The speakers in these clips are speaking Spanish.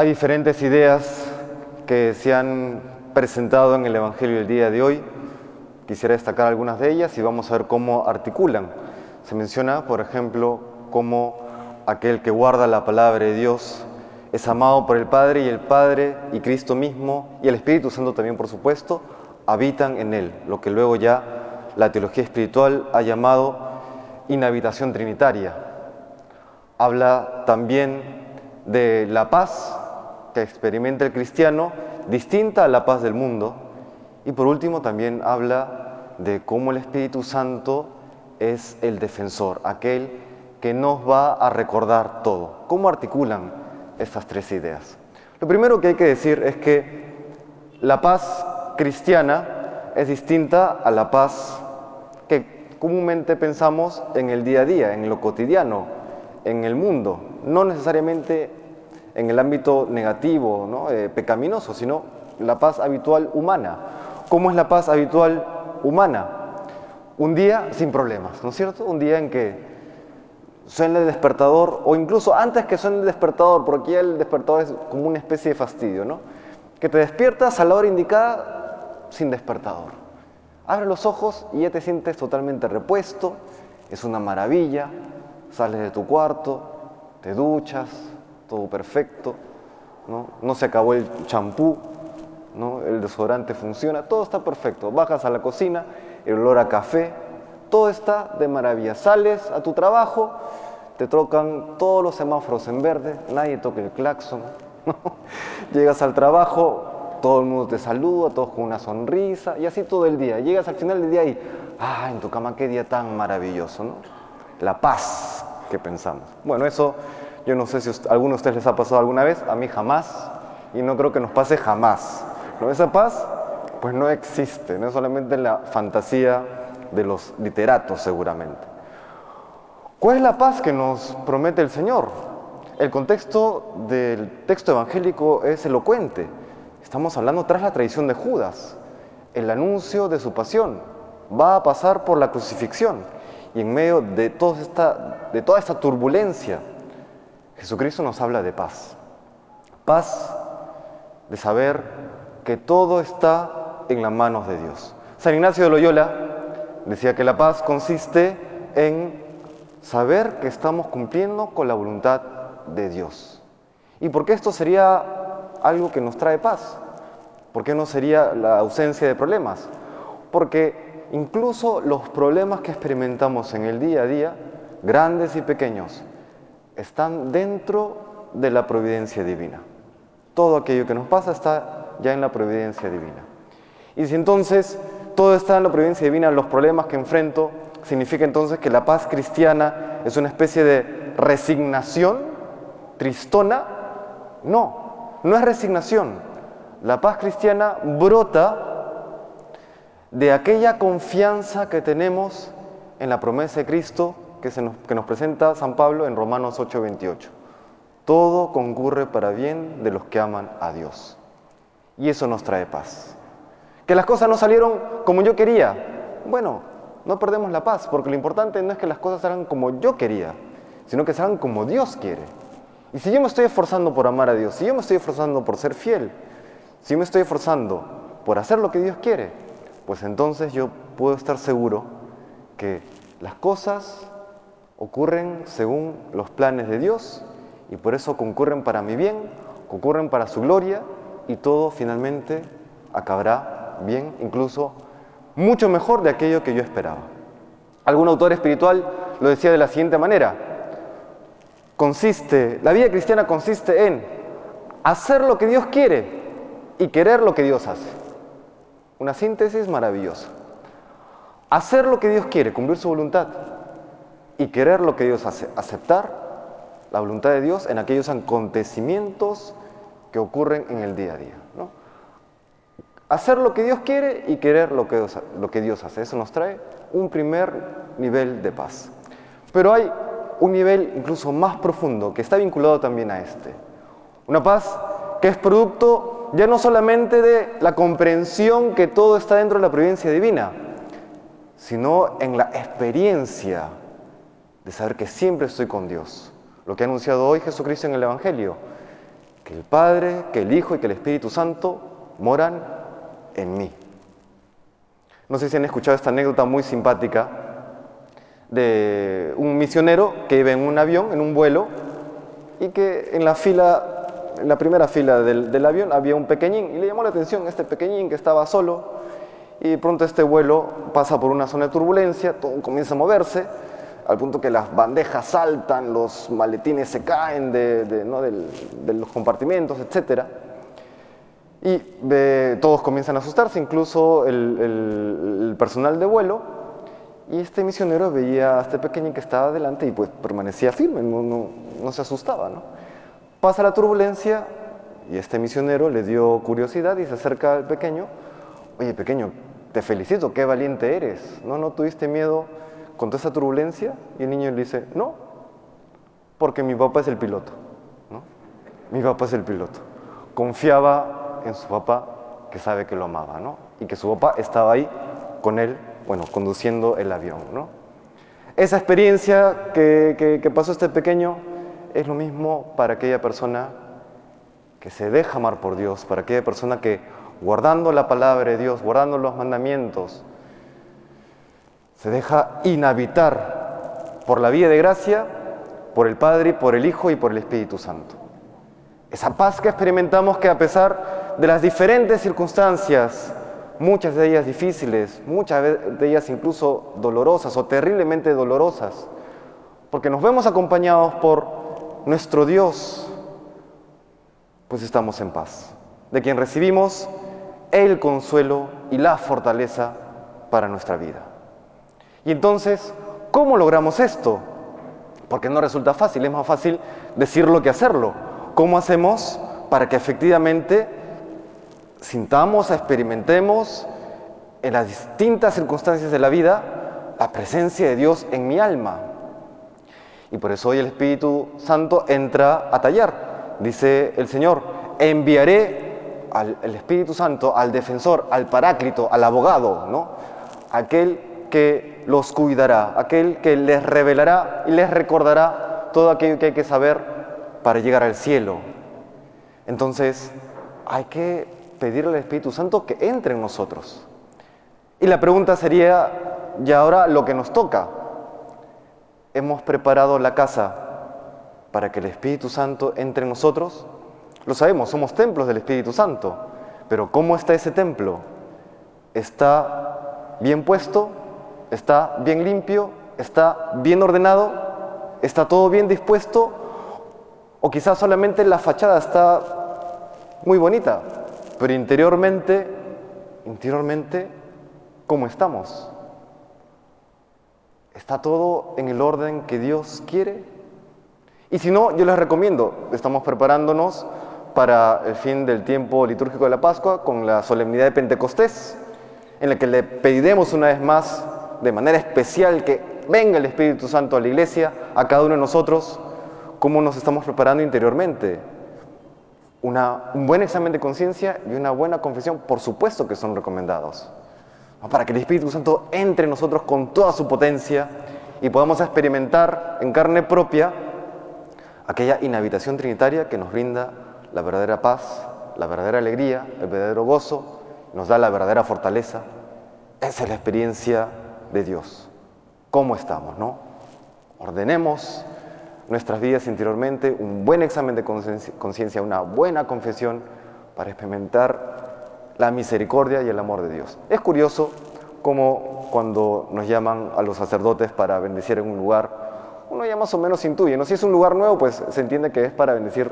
Hay diferentes ideas que se han presentado en el Evangelio del día de hoy. Quisiera destacar algunas de ellas y vamos a ver cómo articulan. Se menciona, por ejemplo, cómo aquel que guarda la palabra de Dios es amado por el Padre y el Padre y Cristo mismo y el Espíritu Santo también, por supuesto, habitan en él, lo que luego ya la teología espiritual ha llamado inhabitación trinitaria. Habla también de la paz que experimenta el cristiano, distinta a la paz del mundo. Y por último también habla de cómo el Espíritu Santo es el defensor, aquel que nos va a recordar todo. ¿Cómo articulan estas tres ideas? Lo primero que hay que decir es que la paz cristiana es distinta a la paz que comúnmente pensamos en el día a día, en lo cotidiano, en el mundo, no necesariamente en el ámbito negativo, ¿no? Eh, pecaminoso, sino la paz habitual humana. ¿Cómo es la paz habitual humana? Un día sin problemas, ¿no es cierto? Un día en que suena el despertador, o incluso antes que suene el despertador, porque ya el despertador es como una especie de fastidio, ¿no? Que te despiertas a la hora indicada sin despertador. Abre los ojos y ya te sientes totalmente repuesto, es una maravilla, sales de tu cuarto, te duchas, todo perfecto, no, no se acabó el champú, ¿no? el desodorante funciona, todo está perfecto. Bajas a la cocina, el olor a café, todo está de maravilla. Sales a tu trabajo, te trocan todos los semáforos en verde, nadie toca el claxon. Llegas al trabajo, todo el mundo te saluda, todos con una sonrisa, y así todo el día. Llegas al final del día y, ah, en tu cama qué día tan maravilloso, ¿no? La paz que pensamos. Bueno, eso yo no sé si a alguno de ustedes les ha pasado alguna vez, a mí jamás, y no creo que nos pase jamás. ¿No? Esa paz, pues no existe, no es solamente la fantasía de los literatos seguramente. ¿Cuál es la paz que nos promete el Señor? El contexto del texto evangélico es elocuente. Estamos hablando tras la tradición de Judas, el anuncio de su pasión. Va a pasar por la crucifixión y en medio de, esta, de toda esta turbulencia, Jesucristo nos habla de paz. Paz de saber que todo está en las manos de Dios. San Ignacio de Loyola decía que la paz consiste en saber que estamos cumpliendo con la voluntad de Dios. ¿Y por qué esto sería algo que nos trae paz? ¿Por qué no sería la ausencia de problemas? Porque incluso los problemas que experimentamos en el día a día, grandes y pequeños, están dentro de la providencia divina. Todo aquello que nos pasa está ya en la providencia divina. Y si entonces todo está en la providencia divina, los problemas que enfrento, significa entonces que la paz cristiana es una especie de resignación tristona. No, no es resignación. La paz cristiana brota de aquella confianza que tenemos en la promesa de Cristo que, nos, que nos presenta San Pablo en Romanos 8:28. Todo concurre para bien de los que aman a Dios. Y eso nos trae paz. Que las cosas no salieron como yo quería. Bueno, no perdemos la paz, porque lo importante no es que las cosas salgan como yo quería, sino que salgan como Dios quiere. Y si yo me estoy esforzando por amar a Dios, si yo me estoy esforzando por ser fiel, si me estoy esforzando por hacer lo que Dios quiere, pues entonces yo puedo estar seguro que las cosas ocurren según los planes de Dios y por eso concurren para mi bien, concurren para su gloria y todo finalmente acabará bien, incluso mucho mejor de aquello que yo esperaba. Algún autor espiritual lo decía de la siguiente manera, consiste, la vida cristiana consiste en hacer lo que Dios quiere y querer lo que Dios hace. Una síntesis maravillosa. Hacer lo que Dios quiere, cumplir su voluntad, y querer lo que Dios hace, aceptar la voluntad de Dios en aquellos acontecimientos que ocurren en el día a día. ¿no? Hacer lo que Dios quiere y querer lo que, Dios, lo que Dios hace. Eso nos trae un primer nivel de paz. Pero hay un nivel incluso más profundo que está vinculado también a este. Una paz que es producto ya no solamente de la comprensión que todo está dentro de la providencia divina, sino en la experiencia de saber que siempre estoy con Dios. Lo que ha anunciado hoy Jesucristo en el Evangelio, que el Padre, que el Hijo y que el Espíritu Santo moran en mí. No sé si han escuchado esta anécdota muy simpática de un misionero que iba en un avión, en un vuelo, y que en la fila, en la primera fila del, avión había un pequeñín, y le llamó la atención este pequeñín que estaba solo, y pronto este vuelo pasa por una zona de turbulencia, todo comienza a moverse, al punto que las bandejas saltan, los maletines se caen de, los compartimentos, etc. Y todos comienzan a asustarse, incluso el, personal de vuelo, y este misionero veía a este pequeño que estaba delante y pues permanecía firme, no, se asustaba. ¿no? Pasa la turbulencia y este misionero le dio curiosidad y se acerca al pequeño. Oye, pequeño, te felicito, qué valiente eres. ¿No, no tuviste miedo con toda esa turbulencia? Y el niño le dice, no, porque mi papá es el piloto. ¿no? Mi papá es el piloto. Confiaba en su papá que sabe que lo amaba, ¿no? Y que su papá estaba ahí con él bueno, conduciendo el avión. ¿no? Esa experiencia que, que pasó este pequeño es lo mismo para aquella persona que se deja amar por Dios, para aquella persona que guardando la palabra de Dios, guardando los mandamientos, se deja inhabitar por la vía de gracia, por el Padre, por el Hijo y por el Espíritu Santo. Esa paz que experimentamos que a pesar de las diferentes circunstancias muchas de ellas difíciles, muchas de ellas incluso dolorosas o terriblemente dolorosas, porque nos vemos acompañados por nuestro Dios, pues estamos en paz, de quien recibimos el consuelo y la fortaleza para nuestra vida. Y entonces, ¿cómo logramos esto? Porque no resulta fácil, es más fácil decirlo que hacerlo. ¿Cómo hacemos para que efectivamente sintamos, experimentemos en las distintas circunstancias de la vida la presencia de Dios en mi alma. Y por eso hoy el Espíritu Santo entra a tallar. Dice el Señor, enviaré al Espíritu Santo, al defensor, al paráclito, al abogado, ¿no? Aquel que los cuidará, aquel que les revelará y les recordará todo aquello que hay que saber para llegar al cielo. Entonces, hay que pedirle al Espíritu Santo que entre en nosotros. Y la pregunta sería, ¿y ahora lo que nos toca? ¿Hemos preparado la casa para que el Espíritu Santo entre en nosotros? Lo sabemos, somos templos del Espíritu Santo, pero ¿cómo está ese templo? ¿Está bien puesto? ¿Está bien limpio? ¿Está bien ordenado? ¿Está todo bien dispuesto? ¿O quizás solamente la fachada está muy bonita, pero interiormente, interiormente, ¿cómo estamos? ¿Está todo en el orden que Dios quiere? Y si no, yo les recomiendo, estamos preparándonos para el fin del tiempo litúrgico de la Pascua con la solemnidad de Pentecostés, en la que le pediremos una vez más, de manera especial, que venga el Espíritu Santo a la iglesia, a cada uno de nosotros, cómo nos estamos preparando interiormente un buen examen de conciencia y una buena confesión, por supuesto que son recomendados. Para que el Espíritu Santo entre en nosotros con toda su potencia y podamos experimentar en carne propia aquella inhabitación trinitaria que nos brinda la verdadera paz, la verdadera alegría, el verdadero gozo, nos da la verdadera fortaleza. Esa es la experiencia de Dios. ¿Cómo estamos, no? Ordenemos nuestras vidas interiormente, un buen examen de conciencia, una buena confesión para experimentar la misericordia y el amor de Dios. Es curioso cómo cuando nos llaman a los sacerdotes para bendecir en un lugar, uno ya más o menos intuye, ¿no? Si es un lugar nuevo, pues se entiende que es para bendecir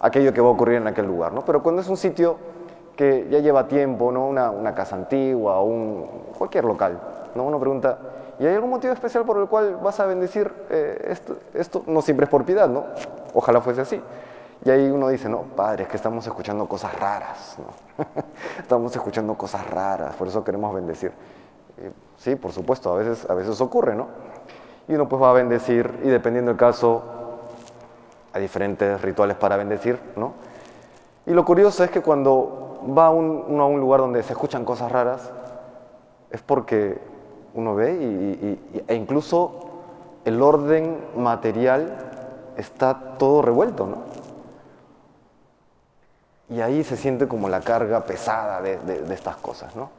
aquello que va a ocurrir en aquel lugar, ¿no? Pero cuando es un sitio que ya lleva tiempo, ¿no? Una, casa antigua un, cualquier local, ¿no? Uno pregunta, ¿Y hay algún motivo especial por el cual vas a bendecir eh, esto, esto? No siempre es por piedad, ¿no? Ojalá fuese así. Y ahí uno dice, no, padre, es que estamos escuchando cosas raras, ¿no? estamos escuchando cosas raras, por eso queremos bendecir. sí, por supuesto, a veces, a veces ocurre, ¿no? Y uno pues va a bendecir, y dependiendo del caso, hay diferentes rituales para bendecir, ¿no? Y lo curioso es que cuando va uno a un lugar donde se escuchan cosas raras, es porque uno ve y, e incluso el orden material está todo revuelto, ¿no? Y ahí se siente como la carga pesada de, estas cosas, ¿no?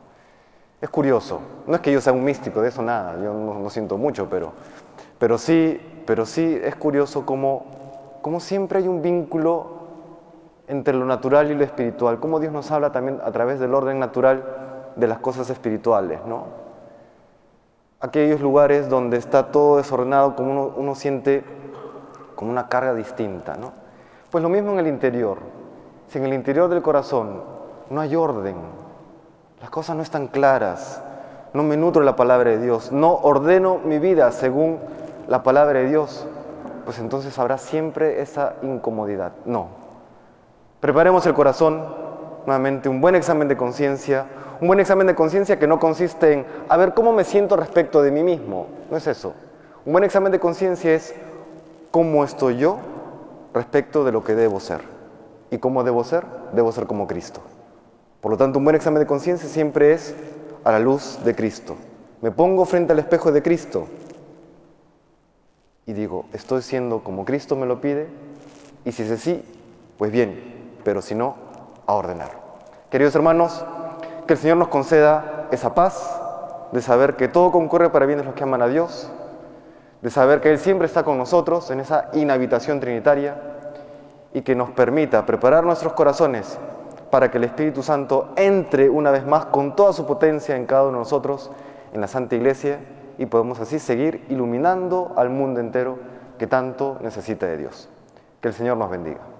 Es curioso, no es que yo sea un místico, de eso nada, yo no, siento mucho, pero, pero, sí, pero sí es curioso cómo, cómo siempre hay un vínculo entre lo natural y lo espiritual, cómo Dios nos habla también a través del orden natural de las cosas espirituales, ¿no? Aquellos lugares donde está todo desordenado, como uno, uno siente como una carga distinta, ¿no? Pues lo mismo en el interior. Si en el interior del corazón no hay orden, las cosas no están claras, no me nutro la palabra de Dios, no ordeno mi vida según la palabra de Dios, pues entonces habrá siempre esa incomodidad. No. Preparemos el corazón, nuevamente, un buen examen de conciencia, un buen examen de conciencia que no consiste en a ver cómo me siento respecto de mí mismo, no es eso. Un buen examen de conciencia es cómo estoy yo respecto de lo que debo ser. ¿Y cómo debo ser? Debo ser como Cristo. Por lo tanto, un buen examen de conciencia siempre es a la luz de Cristo. Me pongo frente al espejo de Cristo y digo, ¿estoy siendo como Cristo me lo pide? Y si es así, pues bien, pero si no, a ordenar. Queridos hermanos, que el Señor nos conceda esa paz de saber que todo concurre para bienes los que aman a Dios, de saber que Él siempre está con nosotros en esa inhabitación trinitaria y que nos permita preparar nuestros corazones para que el Espíritu Santo entre una vez más con toda su potencia en cada uno de nosotros, en la Santa Iglesia, y podemos así seguir iluminando al mundo entero que tanto necesita de Dios. Que el Señor nos bendiga.